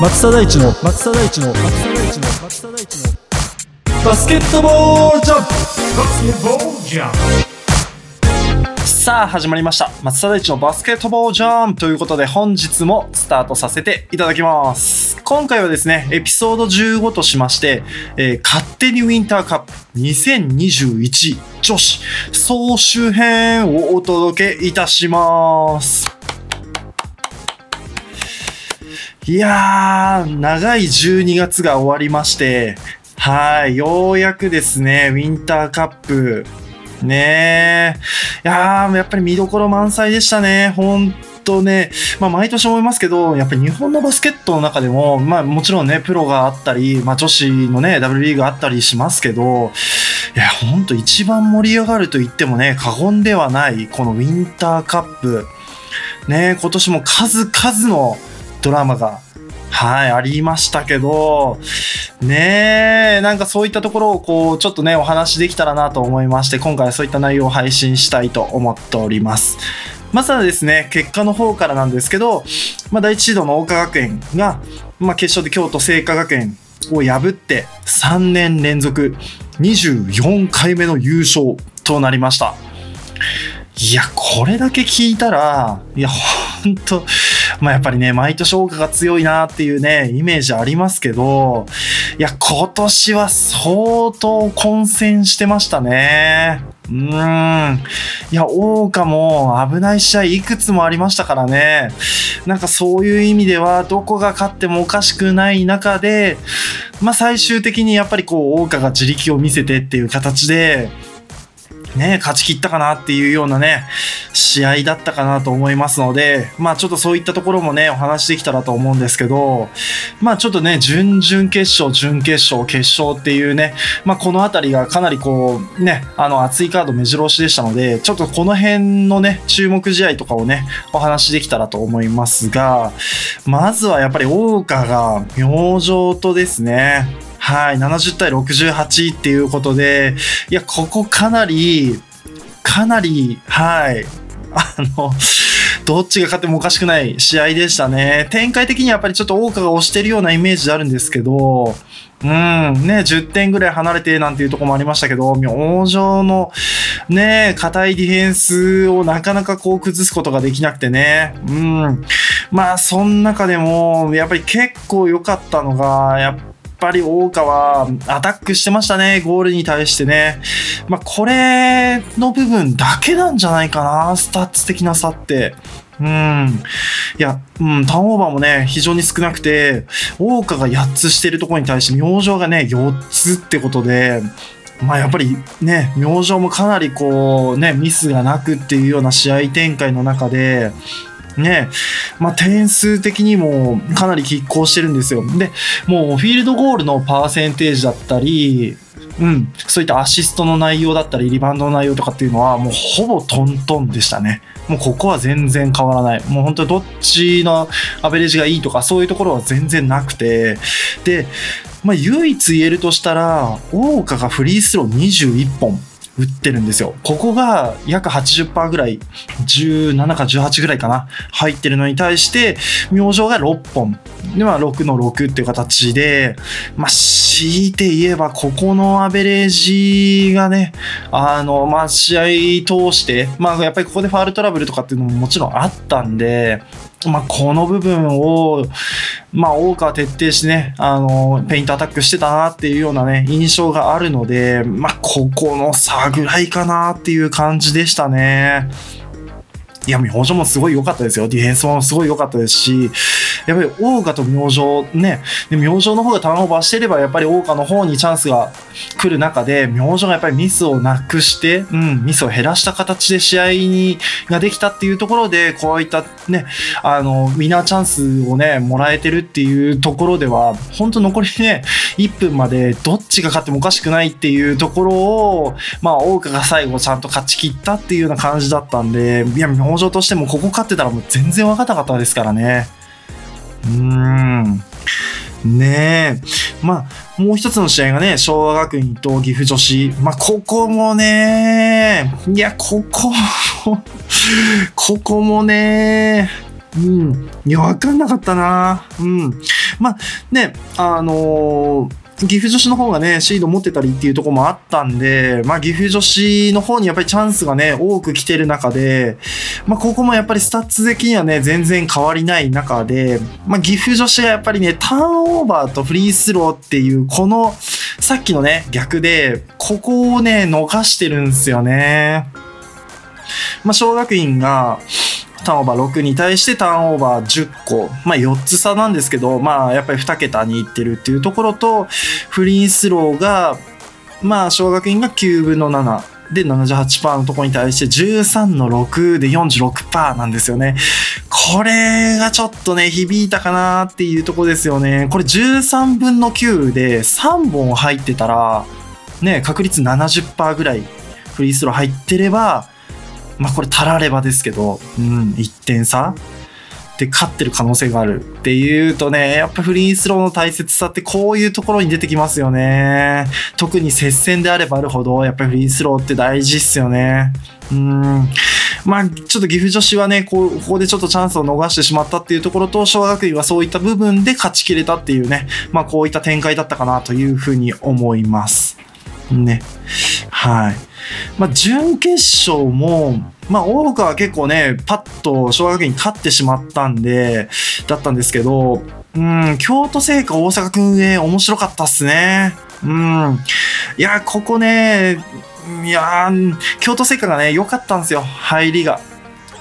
松田大地の松田大地の松田大地の松田大地のバスケットボールジャンプバスケットボールジャンプさあ始まりました。松田大地のバスケットボールジャン。プということで本日もスタートさせていただきます。今回はですねエピソード15としまして、えー勝手にウィンターカップ2021女子総集編をお届けいたします。いやー長い12月が終わりましてはいようやくですねウィンターカップねえ。いやー、やっぱり見どころ満載でしたね。ほんとね。まあ、毎年思いますけど、やっぱり日本のバスケットの中でも、まあ、もちろんね、プロがあったり、まあ、女子のね、W リーグがあったりしますけど、いや、ほんと一番盛り上がると言ってもね、過言ではない、このウィンターカップ。ね、今年も数々のドラマがはい、ありましたけど、ねえ、なんかそういったところをこう、ちょっとね、お話できたらなと思いまして、今回はそういった内容を配信したいと思っております。まずはですね、結果の方からなんですけど、まあ、第一シードの桜花学園が、まあ、決勝で京都精華学園を破って、3年連続24回目の優勝となりました。いや、これだけ聞いたら、いや、ほんと、まあやっぱりね、毎年桜花が強いなっていうね、イメージありますけど、いや、今年は相当混戦してましたね。うーん。いや、桜花も危ない試合いくつもありましたからね。なんかそういう意味では、どこが勝ってもおかしくない中で、まあ最終的にやっぱりこう、桜花が自力を見せてっていう形で、ね、勝ち切ったかなっていうようなね、試合だったかなと思いますので、まあちょっとそういったところもね、お話できたらと思うんですけど、まあちょっとね、準々決勝、準決勝、決勝っていうね、まあこのあたりがかなりこう、ね、あの熱いカード目白押しでしたので、ちょっとこの辺のね、注目試合とかをね、お話できたらと思いますが、まずはやっぱり桜花が明星とですね、はい、70対68っていうことで、いや、ここかなり、かなり、はい、あの、どっちが勝ってもおかしくない試合でしたね。展開的にはやっぱりちょっと桜花が押してるようなイメージあるんですけど、うん、ね、10点ぐらい離れてなんていうとこもありましたけど、明星のね、硬いディフェンスをなかなかこう崩すことができなくてね、うん。まあ、その中でも、やっぱり結構良かったのが、やっぱり桜花はアタックしてましたね、ゴールに対してね。まあ、これの部分だけなんじゃないかな、スタッツ的な差って。うん。いや、うん、ターンオーバーもね、非常に少なくて、桜花が8つしてるところに対して、明星がね、4つってことで、まあやっぱりね、明星もかなりこうね、ミスがなくっていうような試合展開の中で、ね、まあ、点数的にもかなり拮抗してるんですよ。で、もうフィールドゴールのパーセンテージだったり、うん、そういったアシストの内容だったり、リバウンドの内容とかっていうのは、もうほぼトントンでしたね。もうここは全然変わらない。もう本当にどっちのアベレージがいいとか、そういうところは全然なくて、で、まあ、唯一言えるとしたら、桜花がフリースロー21本。打ってるんですよ。ここが約80%ぐらい、17か18ぐらいかな、入ってるのに対して、明星が6本。で、まあ6の6っていう形で、まあ強いて言えば、ここのアベレージがね、あの、まあ試合通して、まあやっぱりここでファールトラブルとかっていうのももちろんあったんで、まあ、この部分を、まあ、大川徹底してね、あの、ペイントアタックしてたなっていうようなね、印象があるので、まあ、ここの差ぐらいかなっていう感じでしたね。いや、明星もすごい良かったですよ。ディフェンスもすごい良かったですし、やっぱり大岡と明星ね、で明星の方がターンオーバーしてれば、やっぱり大岡の方にチャンスが来る中で、明星がやっぱりミスをなくして、うん、ミスを減らした形で試合にができたっていうところで、こういったね、あの、ウィナーチャンスをね、もらえてるっていうところでは、本当残りね、1分までどっちが勝ってもおかしくないっていうところを、まあ、大岡が最後ちゃんと勝ち切ったっていうような感じだったんで、いや、明星としてもここ勝ってたらもう全然分かんなかったですからね。うーん。ねえ。まあ、もう一つの試合がね、昭和学院と岐阜女子。まあ、ここもね、いや、ここも、ここもね、うん。いや、わかんなかったな。うん。まあ、ね、あのー岐阜女子の方がね、シード持ってたりっていうとこもあったんで、まあ岐阜女子の方にやっぱりチャンスがね、多く来てる中で、まあここもやっぱりスタッツ的にはね、全然変わりない中で、まあ岐阜女子がやっぱりね、ターンオーバーとフリースローっていう、この、さっきのね、逆で、ここをね、逃してるんですよね。まあ昭和学院が、ターンオーバー6に対してターンオーバー10個。まあ4つ差なんですけど、まあやっぱり2桁にいってるっていうところと、フリースローが、まあ昭和学院が9分の7。で、78%のとこに対して13の6で46%なんですよね。これがちょっとね、響いたかなっていうとこですよね。これ13分の9で3本入ってたら、ね、確率70%ぐらいフリースロー入ってれば、まあこれたらればですけど、うん、1点差で勝ってる可能性があるっていうとね、やっぱフリースローの大切さってこういうところに出てきますよね。特に接戦であればあるほど、やっぱりフリースローって大事っすよね。うん。まあ、ちょっと岐阜女子はね、こ、ここでちょっとチャンスを逃してしまったっていうところと、小学院はそういった部分で勝ち切れたっていうね、まあこういった展開だったかなというふうに思います。ね。はい。まあ、準決勝も、まあ、大岡は結構ね、パッと小学院勝ってしまったんで、だったんですけど、うん、京都聖火大阪君へ面白かったっすね。うん。いや、ここね、いや京都聖火がね、良かったんですよ、入りが。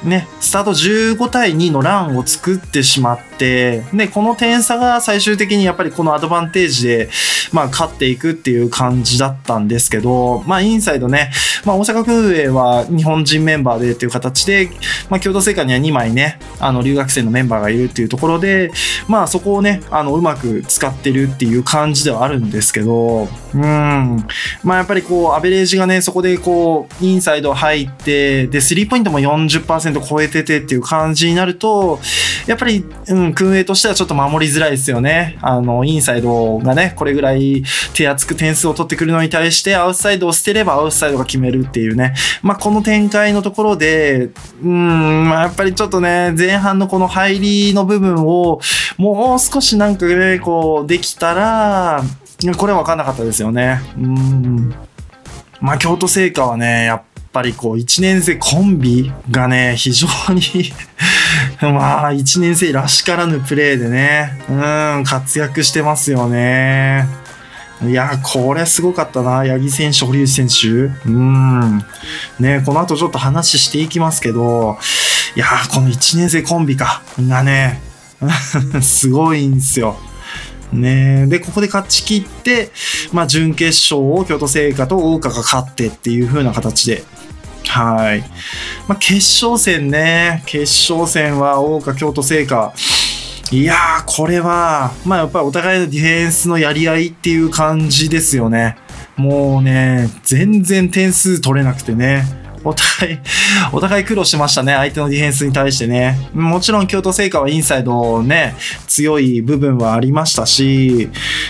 ね、スタート15対2のランを作ってしまって、で、この点差が最終的にやっぱりこのアドバンテージで、まあ、勝っていくっていう感じだったんですけど、まあ、インサイドね、まあ、大阪空営は日本人メンバーでっていう形で、まあ、京都精華には2枚ね、あの、留学生のメンバーがいるっていうところで、まあ、そこをね、あの、うまく使ってるっていう感じではあるんですけど、うん。まあ、やっぱりこう、アベレージがね、そこでこう、インサイド入って、で、スリーポイントも40%超えててっていう感じになると、やっぱり、うん、訓営としてはちょっと守りづらいですよね。あの、インサイドがね、これぐらい手厚く点数を取ってくるのに対して、アウトサイドを捨てればアウトサイドが決めるっていうね。まあ、この展開のところで、うん、まあ、やっぱりちょっとね、前半のこの入りの部分を、もう少しなんかね、こう、できたら、これは分かんなかったですよね。うん。まあ、京都精華はね、やっぱりこう、1年生コンビがね、非常に まあ、1年生らしからぬプレーでね、うん、活躍してますよね。いや、これすごかったな。八木選手、堀内選手。うん。ね、この後ちょっと話していきますけど、いや、この1年生コンビか。がね、すごいんですよ。ねで、ここで勝ち切って、まあ、準決勝を京都精華と大岡が勝ってっていう風な形で、はい。まあ、決勝戦ね、決勝戦は大岡京都聖火。いやー、これは、まあやっぱりお互いのディフェンスのやり合いっていう感じですよね。もうね、全然点数取れなくてね。お互い、お互い苦労しましたね。相手のディフェンスに対してね。もちろん京都精華はインサイドね、強い部分はありましたし、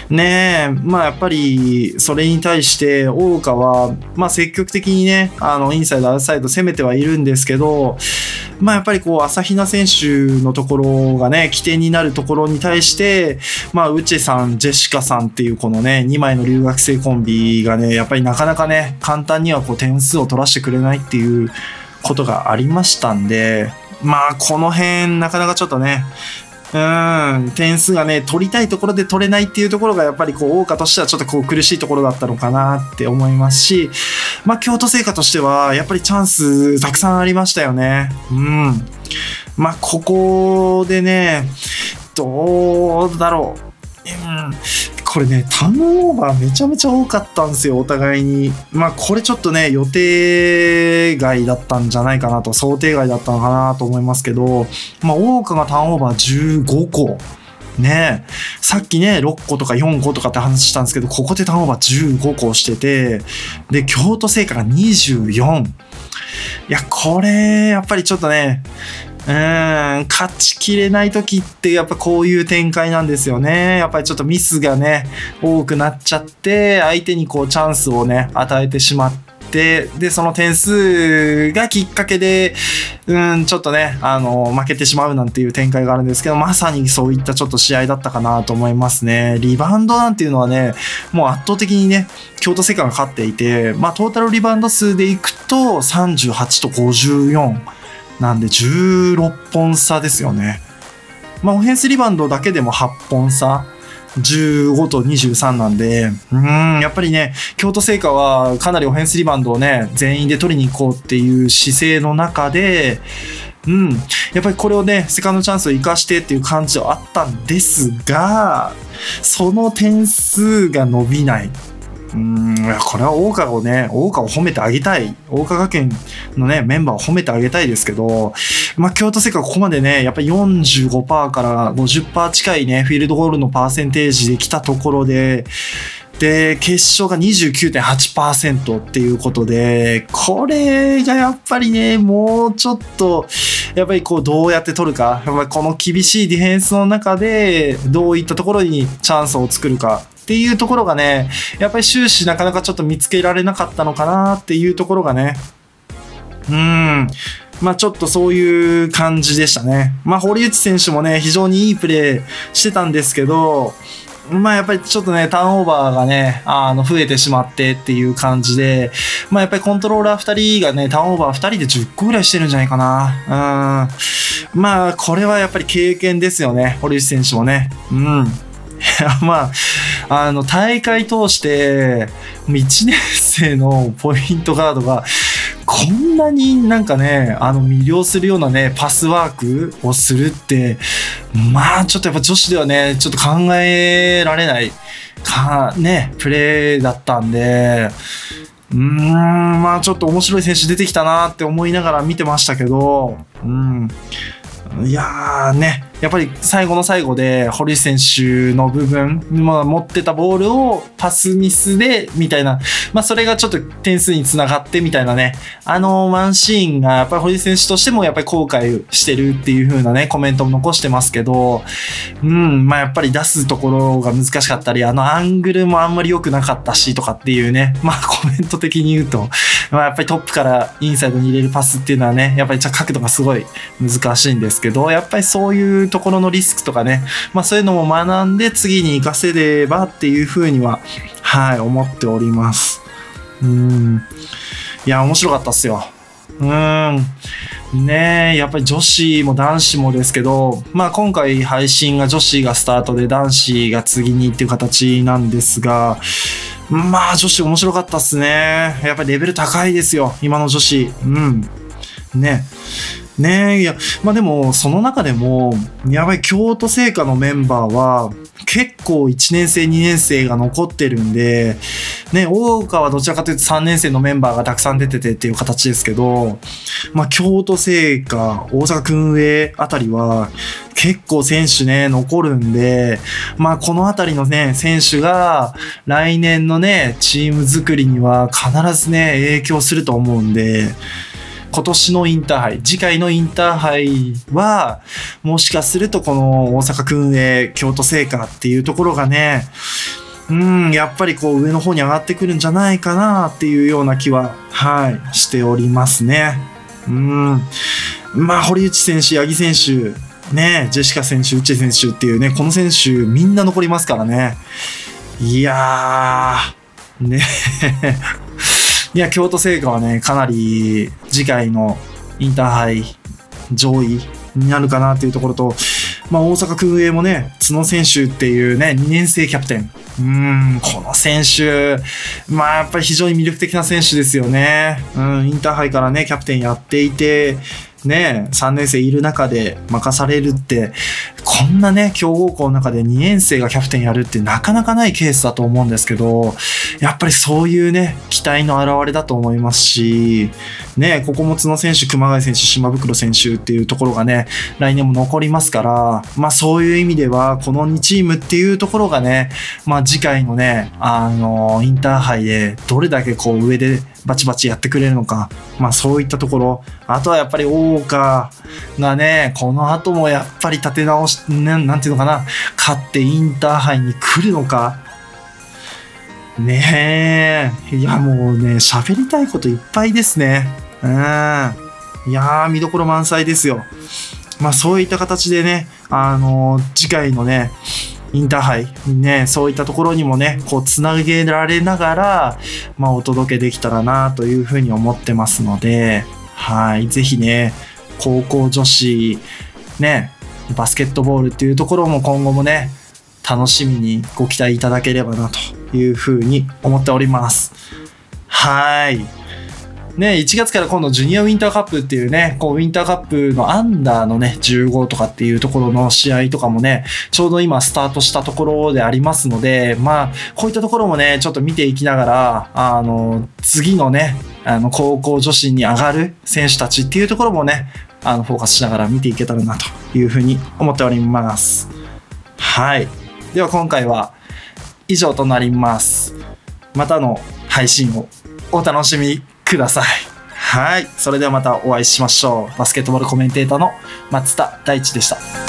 ね、まあやっぱり、それに対して、大岡は、まあ積極的にね、あの、インサイド、アウトサイド攻めてはいるんですけど、まあやっぱりこう、朝比奈選手のところがね、起点になるところに対して、まあ、ウチェさん、ジェシカさんっていうこのね、2枚の留学生コンビがね、やっぱりなかなかね、簡単にはこう点数を取らせてくれないっていうことがありましたんで、まあ、この辺、なかなかちょっとね、うん、点数がね、取りたいところで取れないっていうところが、やっぱりこう、大岡としてはちょっとこう、苦しいところだったのかなって思いますし、まあ、京都精華としては、やっぱりチャンスたくさんありましたよね。うん。まあ、ここでね、どうだろう。うん、これね、ターンオーバーめちゃめちゃ多かったんですよ、お互いに。まあ、これちょっとね、予定外だったんじゃないかなと、想定外だったのかなと思いますけど、まあ、多くがターンオーバー15個。ねさっきね、6個とか4個とかって話したんですけど、ここでターンオーバー15個してて、で、京都精華が24。いや、これ、やっぱりちょっとね、うん、勝ちきれない時ってやっぱこういう展開なんですよね。やっぱりちょっとミスがね、多くなっちゃって、相手にこうチャンスをね、与えてしまって、で、その点数がきっかけで、うん、ちょっとね、あの、負けてしまうなんていう展開があるんですけど、まさにそういったちょっと試合だったかなと思いますね。リバウンドなんていうのはね、もう圧倒的にね、京都セカが勝っていて、まあトータルリバウンド数でいくと38と54なんで16本差ですよね。まあオフェンスリバウンドだけでも8本差。15と23なんで、うん、やっぱりね、京都精華はかなりオフェンスリバウンドをね、全員で取りに行こうっていう姿勢の中で、うん、やっぱりこれをね、セカンドチャンスを生かしてっていう感じはあったんですが、その点数が伸びない。うん、これは大川をね、大川を褒めてあげたい。大川学園のね、メンバーを褒めてあげたいですけど、まあ、京都世界ここまでね、やっぱり45%から50%近いね、フィールドゴールのパーセンテージで来たところで、で、決勝が29.8%っていうことで、これがやっぱりね、もうちょっと、やっぱりこうどうやって取るか、やっぱりこの厳しいディフェンスの中で、どういったところにチャンスを作るかっていうところがね、やっぱり終始なかなかちょっと見つけられなかったのかなっていうところがね、うん。まあちょっとそういう感じでしたね。まあ堀内選手もね、非常にいいプレーしてたんですけど、まあやっぱりちょっとね、ターンオーバーがね、あの、増えてしまってっていう感じで、まあやっぱりコントローラー2人がね、ターンオーバー2人で10個ぐらいしてるんじゃないかな。うん。まあこれはやっぱり経験ですよね、堀内選手もね。うん。い やまあ、あの、大会通して、1年生のポイントガードが、こんなになんかね、あの、魅了するようなね、パスワークをするって、まあ、ちょっとやっぱ女子ではね、ちょっと考えられない、か、ね、プレーだったんで、うーん、まあちょっと面白い選手出てきたなって思いながら見てましたけど、うん。いやーね、やっぱり最後の最後で堀内選手の部分、まあ、持ってたボールをパスミスで、みたいな、まあそれがちょっと点数につながってみたいなね、あのワンシーンがやっぱり堀内選手としてもやっぱり後悔してるっていう風なね、コメントも残してますけど、うん、まあやっぱり出すところが難しかったり、あのアングルもあんまり良くなかったしとかっていうね、まあコメント的に言うと、まあやっぱりトップからインサイドに入れるパスっていうのはね、やっぱり角度がすごい難しいんですけど、やっぱりそういうところのリスクとかね、まあそういうのも学んで次に活かせればっていうふうには、はい、思っております。うん。いや、面白かったっすよ。うん。ねえ、やっぱり女子も男子もですけど、まあ今回配信が女子がスタートで男子が次にっていう形なんですが、まあ女子面白かったっすね。やっぱりレベル高いですよ、今の女子。うん。ね。ね。え、いや、まあでも、その中でも、やばい、京都聖火のメンバーは、結構1年生、2年生が残ってるんで、ね、大岡はどちらかというと3年生のメンバーがたくさん出ててっていう形ですけど、まあ京都聖火、大阪訓営あたりは、結構選手ね、残るんで、まあこのあたりのね、選手が来年のね、チーム作りには必ずね、影響すると思うんで、今年のインターハイ、次回のインターハイは、もしかするとこの大阪訓営、京都聖火っていうところがね、うん、やっぱりこう上の方に上がってくるんじゃないかなっていうような気は、はい、しておりますね。うん。まあ、堀内選手、八木選手、ね、ジェシカ選手、内選手っていうね、この選手みんな残りますからね。いやー、ねいや、京都聖火はね、かなり次回のインターハイ上位になるかなっていうところと、まあ、大阪空営もね、角選手っていうね、2年生キャプテン。うん、この選手、まあ、やっぱり非常に魅力的な選手ですよね。うん、インターハイからね、キャプテンやっていて、ね、3年生いる中で任されるって、こんなね、強豪校の中で2年生がキャプテンやるってなかなかないケースだと思うんですけど、やっぱりそういうね、期待の表れだと思いますし、ね、ここも角選手、熊谷選手、島袋選手っていうところがね、来年も残りますから、まあそういう意味では、この2チームっていうところがね、まあ次回のね、あの、インターハイでどれだけこう上でバチバチやってくれるのか、まあそういったところ、あとはやっぱり大岡がね、この後もやっぱり立て直し、ね、なんていうのかな、勝ってインターハイに来るのか、ねえ。いや、もうね、喋りたいこといっぱいですね。うん。いやー、見どころ満載ですよ。まあ、そういった形でね、あのー次回のね、インターハイ、ね、そういったところにもね、こう、つなげられながら、まあ、お届けできたらな、というふうに思ってますので、はい。ぜひね、高校女子、ね、バスケットボールっていうところも今後もね、楽しみにご期待いただければなというふうに思っております。はい。ね、1月から今度ジュニアウィンターカップっていうね、こうウィンターカップのアンダーのね、15とかっていうところの試合とかもね、ちょうど今スタートしたところでありますので、まあ、こういったところもね、ちょっと見ていきながら、あの、次のね、あの、高校女子に上がる選手たちっていうところもね、あの、フォーカスしながら見ていけたらなというふうに思っております。はい。では今回は以上となります。またの配信をお楽しみください。はい。それではまたお会いしましょう。バスケットボールコメンテーターの松田大地でした。